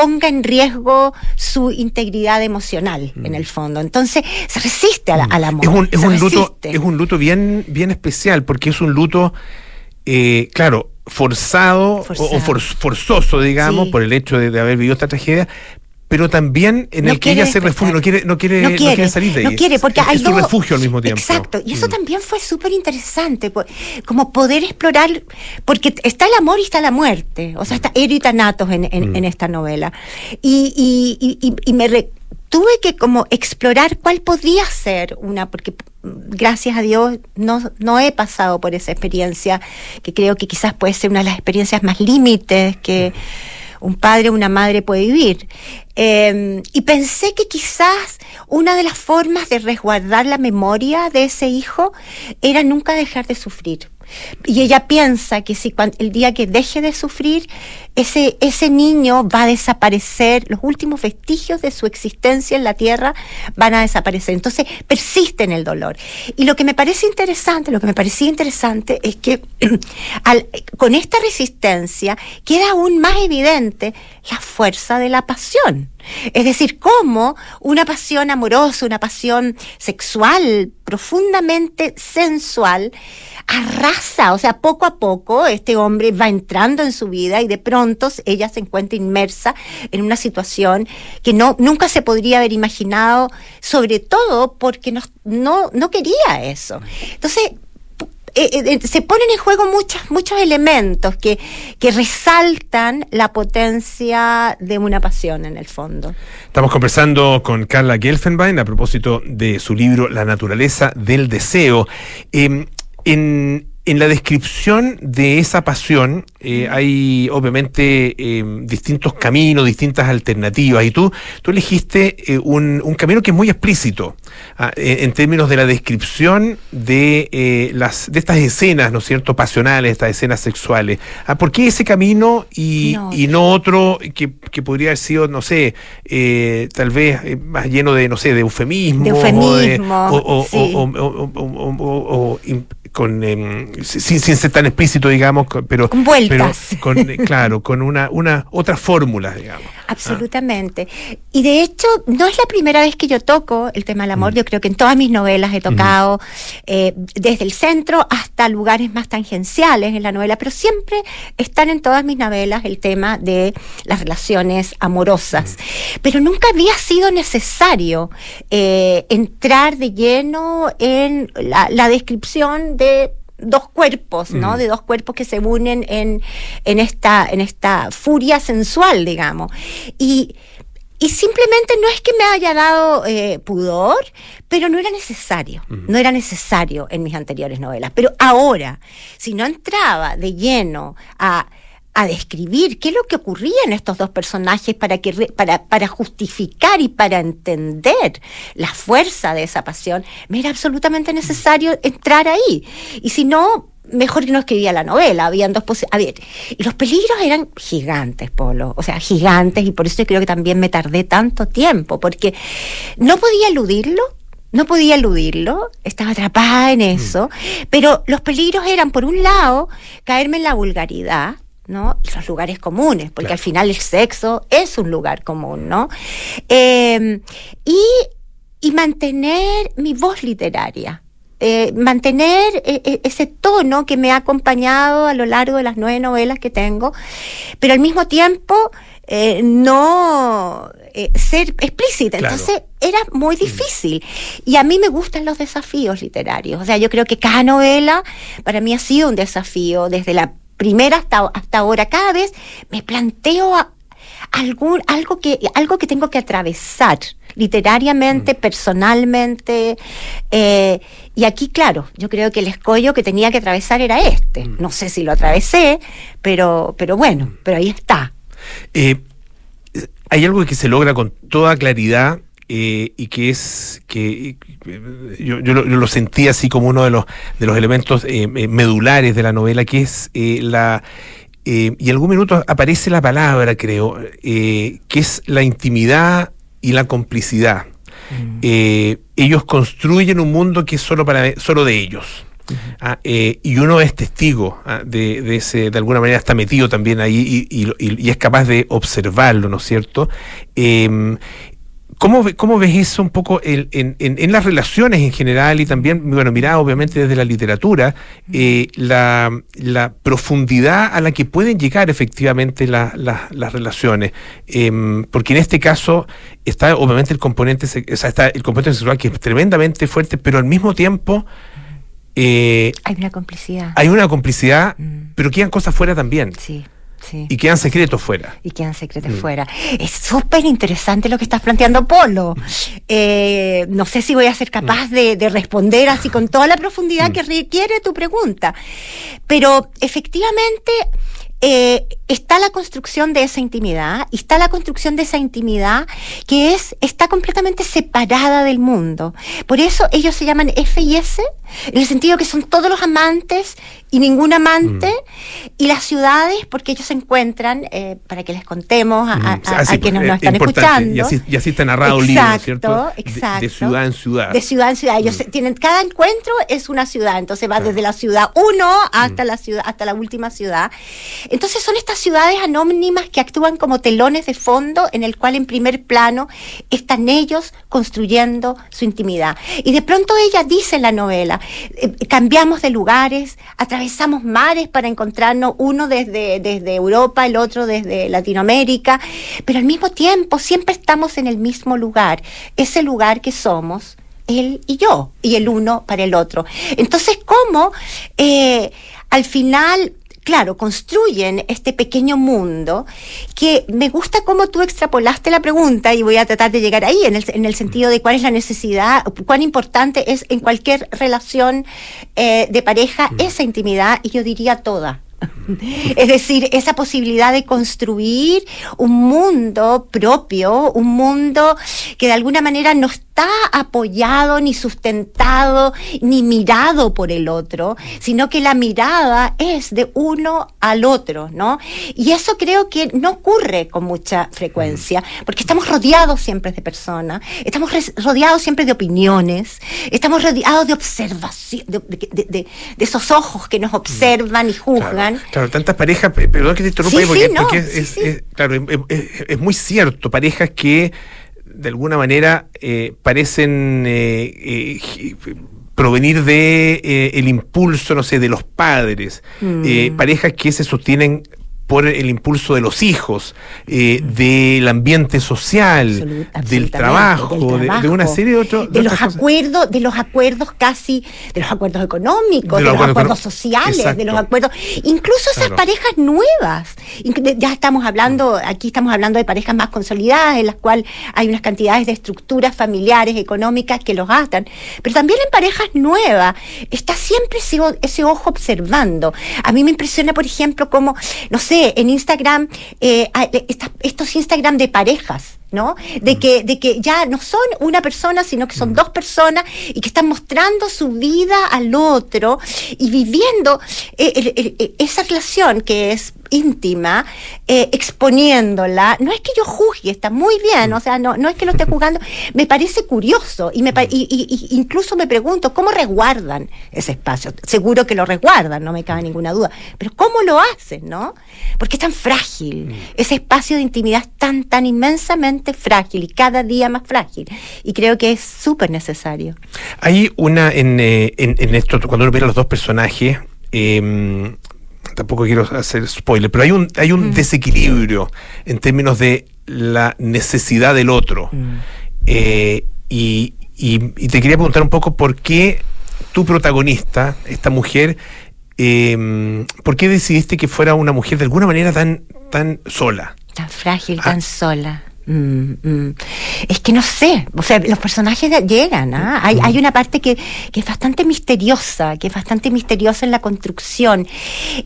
ponga en riesgo su integridad emocional, en el fondo. Entonces, se resiste a la- al amor. Es un, es se un luto, es un luto bien, bien especial, porque es un luto, eh, claro, forzado, o- Forzado. o, for- forzoso, digamos, Sí. por el hecho de, de haber vivido esta tragedia, pero también en No el que ella se refugia, no quiere, no quiere, no no quiere, quiere salir de ahí. no quiere, porque es, hay es su refugio al mismo tiempo. Exacto, y eso Mm. también fue súper interesante, como poder explorar, porque está el amor y está la muerte, o sea, está Ero y Thanatos en, en- Mm. en esta novela. Y, y- y- me re- tuve que como explorar cuál podría ser una, porque mm, gracias a Dios no, no he pasado por esa experiencia, que creo que quizás puede ser una de las experiencias más límites que un padre o una madre puede vivir. Eh, y pensé que quizás una de las formas de resguardar la memoria de ese hijo era nunca dejar de sufrir. Y ella piensa que si el día que deje de sufrir, ese, ese niño va a desaparecer, los últimos vestigios de su existencia en la tierra van a desaparecer. Entonces persiste en el dolor. Y lo que me parece interesante, lo que me parecía interesante es que con esta resistencia queda aún más evidente la fuerza de la pasión. Es decir, cómo una pasión amorosa, una pasión sexual, profundamente sensual, arrasa, o sea, poco a poco este hombre va entrando en su vida y de pronto ella se encuentra inmersa en una situación que no nunca se podría haber imaginado, sobre todo porque no, no, no quería eso. Entonces, eh, eh, se ponen en juego muchos, muchos elementos que, que resaltan la potencia de una pasión en el fondo. Estamos conversando con Carla Gelfenbein a propósito de su libro La naturaleza del deseo. Eh, en, en la descripción de esa pasión eh, hay obviamente eh, distintos caminos, distintas alternativas y tú, tú elegiste eh, un, un camino que es muy explícito ah, en, términos de la descripción de, las, de estas escenas, ¿no es cierto?, pasionales, estas escenas sexuales. Ah, ¿Por qué ese camino y No. y no otro que, que podría haber sido, no sé, eh, tal vez más lleno de, no sé, de eufemismo. De eufemismo, o, sí. Con, em, sin, sin ser tan explícito, digamos, pero. Con vueltas. pero con, eh, claro, con una, una otra fórmula, digamos. Absolutamente. Y de hecho, no es la primera vez que yo toco el tema del Mm. amor. Yo creo que en todas mis novelas he tocado eh, desde el centro hasta lugares más tangenciales en la novela, pero siempre están en todas mis novelas el tema de las relaciones amorosas. Mm. Pero nunca había sido necesario eh, entrar de lleno en la, la descripción de dos cuerpos, ¿no? Mm. De dos cuerpos que se unen en, en esta, en esta furia sensual, digamos. Y, y simplemente no es que me haya dado eh, pudor, pero no era necesario. No era necesario en mis anteriores novelas. Pero ahora, si no entraba de lleno a a describir qué es lo que ocurría en estos dos personajes para que para, para justificar y para entender la fuerza de esa pasión, me era absolutamente necesario entrar ahí. Y si no, mejor que no escribía la novela. Habían dos posi- A ver, y los peligros eran gigantes, Polo. O sea, gigantes, y por eso yo creo que también me tardé tanto tiempo, porque no podía eludirlo. No podía eludirlo, estaba atrapada en eso, pero los peligros eran, por un lado, caerme en la vulgaridad, ¿no? Y los lugares comunes, porque al final el sexo es un lugar común, ¿no? Eh, y, y mantener mi voz literaria. eh, mantener eh, eh, ese tono que me ha acompañado a lo largo de las nueve novelas que tengo, pero al mismo tiempo no ser explícita. Claro. Entonces era muy difícil. Y a mí me gustan los desafíos literarios. O sea, yo creo que cada novela para mí ha sido un desafío desde la primera hasta, hasta ahora. Cada vez me planteo a- algún, algo, que, algo que tengo que atravesar literariamente, personalmente. eh, y aquí, claro, yo creo que el escollo que tenía que atravesar era este. No sé si lo atravesé, pero, pero bueno, pero ahí está. Eh, hay algo que se logra con toda claridad eh, y que es que eh, yo, yo lo, yo lo sentí así como uno de los de los elementos eh, eh, medulares de la novela que es eh, la eh, y en algún minuto aparece la palabra creo eh, que es la intimidad y la complicidad. Eh, ellos construyen un mundo que es solo para solo de ellos. Ah, eh, y uno es testigo ah, de, de ese, de alguna manera está metido también ahí y, y- y- y es capaz de observarlo, ¿no es cierto? Em, ¿Cómo, ¿Cómo ves eso un poco en, en- en- en las relaciones en general y también, bueno, mirá, obviamente desde la literatura, eh, la, la profundidad a la que pueden llegar efectivamente la- la- las relaciones? Em, porque en este caso está obviamente el componente, o sea, está el componente sexual que es tremendamente fuerte, pero al mismo tiempo eh, Hay una complicidad. hay una complicidad, pero quedan cosas fuera también. Sí, sí. Y quedan secretos fuera. y quedan secretos fuera. Es súper interesante lo que estás planteando, Polo. Eh, no sé si voy a ser capaz de, de responder así con toda la profundidad que requiere tu pregunta, pero efectivamente eh, está la construcción de esa intimidad está la construcción de esa intimidad que es está completamente separada del mundo. Por eso ellos se llaman F y S, en el sentido que son todos los amantes y ningún amante, y las ciudades, porque ellos se encuentran, eh, para que les contemos a, a- Mm, a- así, a quienes eh, nos están escuchando. Y así, y así está narrado el libro, ¿no es ¿cierto? Exacto, De, ciudad en ciudad. de ciudad en ciudad. Ellos se- tienen, cada encuentro es una ciudad. Entonces va desde la ciudad 1 hasta la ciudad, hasta la última ciudad. Entonces son estas ciudades anónimas que actúan como telones de fondo en el cual en primer plano están ellos construyendo su intimidad. Y de pronto ella dice en la novela, eh, cambiamos de lugares, atravesamos mares para encontrarnos, uno desde, desde Europa, el otro desde Latinoamérica, pero al mismo tiempo siempre estamos en el mismo lugar, ese lugar que somos él y yo, y el uno para el otro. Entonces, ¿cómo eh, al final claro, construyen este pequeño mundo que me gusta cómo tú extrapolaste la pregunta y voy a tratar de llegar ahí en el, en el sentido de cuál es la necesidad, cuán importante es en cualquier relación eh, de pareja esa intimidad y yo diría toda. Es decir, esa posibilidad de construir un mundo propio, un mundo que de alguna manera no está apoyado, ni sustentado, ni mirado por el otro, sino que la mirada es de uno al otro, ¿no? Y eso creo que no ocurre con mucha frecuencia, porque estamos rodeados siempre de personas, estamos rodeados siempre de opiniones, estamos rodeados de observación, de, de- de- de- de esos ojos que nos observan y juzgan. Claro, tantas parejas, pe- perdón que te interrumpa Sí, porque, sí, no, porque es, sí, es- sí. es- claro, es muy cierto, parejas que de alguna manera eh, parecen eh, eh, provenir de eh, el impulso, no sé, de los padres, Mm. eh, parejas que se sostienen por el impulso de los hijos, eh, del ambiente social, del trabajo, del de- una serie de otros. de los acuerdos, de los acuerdos casi, de los acuerdos económicos, De los acuerdos sociales, de los acuerdos, incluso esas Claro. parejas nuevas. Ya estamos hablando, aquí estamos hablando de parejas más consolidadas, en las cuales hay unas cantidades de estructuras familiares, económicas que los atan, pero también en parejas nuevas está siempre ese, ese ojo observando. A mí me impresiona, por ejemplo, como, no sé, en Instagram, eh, estos Instagram de parejas. ¿no? De que, de que ya no son una persona, sino que son dos personas y que están mostrando su vida al otro y viviendo eh, esa relación que es íntima, eh, exponiéndola. No es que yo juzgue, está muy bien, o sea, no, no es que lo esté juzgando, me parece curioso y, me, y, y- y incluso me pregunto, ¿cómo resguardan ese espacio? Seguro que lo resguardan, no me cabe ninguna duda, pero ¿cómo lo hacen, no? Porque es tan frágil, ese espacio de intimidad es tan, tan inmensamente frágil y cada día más frágil. Y creo que es súper necesario. Hay una en, eh, en, en esto, cuando uno ve a los dos personajes, eh, tampoco quiero hacer spoiler, pero hay un, hay un desequilibrio en términos de la necesidad del otro. Eh, y, y- y te quería preguntar un poco por qué tu protagonista, esta mujer, eh, ¿por qué decidiste que fuera una mujer de alguna manera tan, tan sola? Tan frágil, tan sola. Mm, mm. Es que no sé, o sea, los personajes llegan, ¿ah? hay, hay una parte que, que es bastante misteriosa, que es bastante misteriosa en la construcción.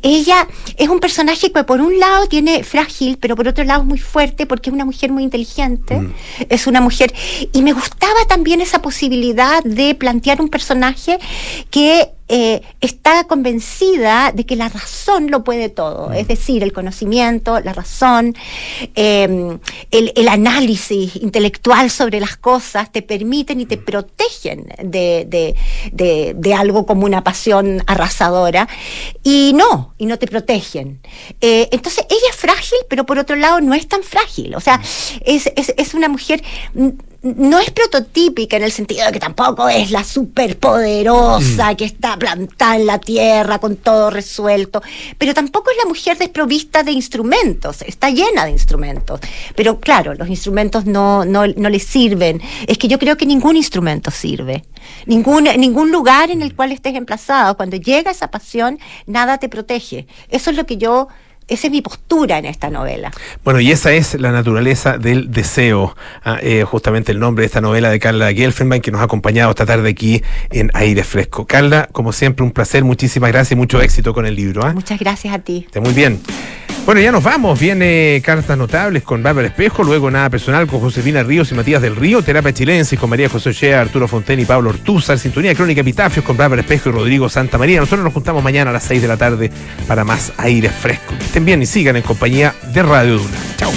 Ella es un personaje que por un lado tiene frágil, pero por otro lado es muy fuerte porque es una mujer muy inteligente, es una mujer, y me gustaba también esa posibilidad de plantear un personaje que eh, está convencida de que la razón lo puede todo, es decir, el conocimiento, la razón, eh, el, el análisis intelectual sobre las cosas te permiten y te protegen de, de- de- de algo como una pasión arrasadora y no, y no te protegen. Eh, entonces ella es frágil, pero por otro lado no es tan frágil. O sea, es, es, es una mujer, mm, no es prototípica en el sentido de que tampoco es la superpoderosa que está plantada en la tierra con todo resuelto, pero tampoco es la mujer desprovista de instrumentos, está llena de instrumentos. Pero claro, los instrumentos no, no, no le sirven. Es que yo creo que ningún instrumento sirve. Ningún, ningún lugar en el cual estés emplazado, cuando llega esa pasión, nada te protege. Eso es lo que yo, esa es mi postura en esta novela. Bueno, y esa es la naturaleza del deseo. Ah, eh, justamente el nombre de esta novela de Carla Gelfenbein que nos ha acompañado esta tarde aquí en Aire Fresco. Carla, como siempre, un placer, muchísimas gracias y mucho éxito con el libro. ¿ah? Muchas gracias a ti. Esté muy bien. Bueno, ya nos vamos. Viene Cartas Notables con Bárbara Espejo, luego Nada Personal con Josefina Ríos y Matías del Río, Terapia Chilensis con María José Ochea, Arturo Fonten y Pablo Ortúzar, Sintonía Crónica Epitafios con Bárbara Espejo y Rodrigo Santa María. Nosotros nos juntamos mañana a las 6 de la tarde para más aire fresco. Que estén bien y sigan en compañía de Radio Duna. Chao.